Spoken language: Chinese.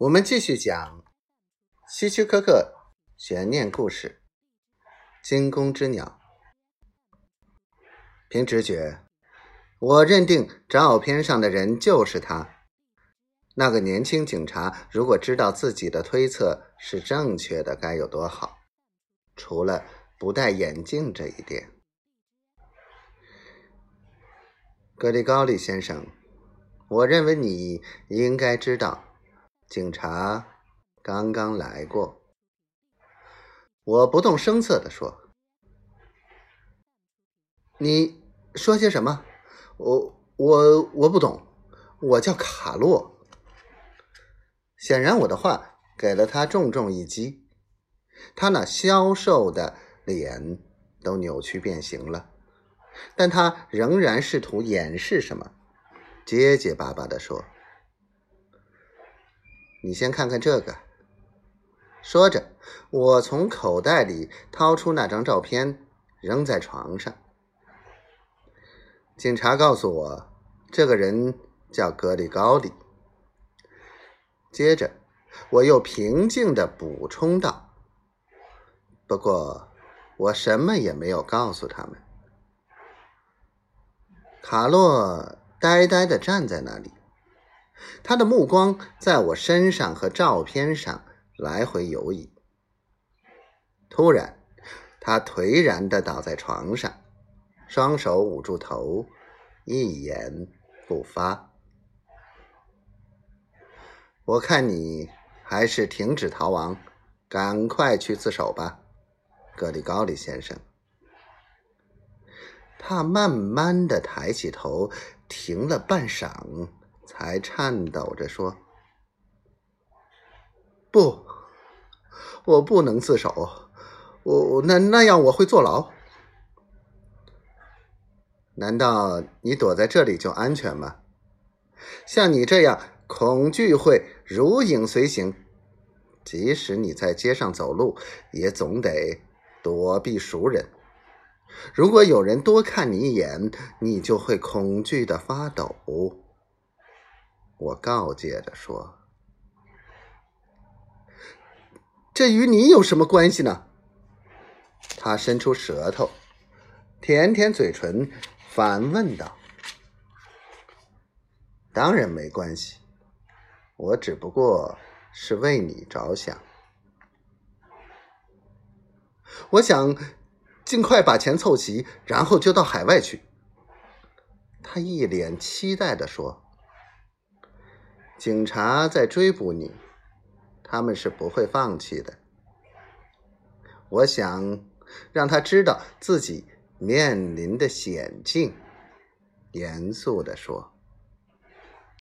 我们继续讲希区柯克悬念故事《惊弓之鸟》。凭直觉，我认定照片上的人就是他。那个年轻警察如果知道自己的推测是正确的，该有多好！除了不戴眼镜这一点，格里高利先生，我认为你应该知道。警察刚刚来过，我不动声色地说：“你说些什么？我我我不懂。我叫卡洛。”显然，我的话给了他重重一击，他那消瘦的脸都扭曲变形了，但他仍然试图掩饰什么，结结巴巴地说。你先看看这个。说着，我从口袋里掏出那张照片，扔在床上。警察告诉我，这个人叫格里高利。接着，我又平静地补充道：“不过，我什么也没有告诉他们。”卡洛呆呆地站在那里。他的目光在我身上和照片上来回游移。突然，他颓然地倒在床上，双手捂住头，一言不发。我看你还是停止逃亡，赶快去自首吧，格里高利先生。他慢慢地抬起头，停了半晌。才颤抖着说：“不，我不能自首，我那那样我会坐牢。难道你躲在这里就安全吗？像你这样，恐惧会如影随形，即使你在街上走路，也总得躲避熟人。如果有人多看你一眼，你就会恐惧的发抖。”我告诫着说：“这与你有什么关系呢？”他伸出舌头，舔舔嘴唇，反问道：“当然没关系，我只不过是为你着想。我想尽快把钱凑齐，然后就到海外去。”他一脸期待的说。警察在追捕你，他们是不会放弃的。我想让他知道自己面临的险境，严肃地说。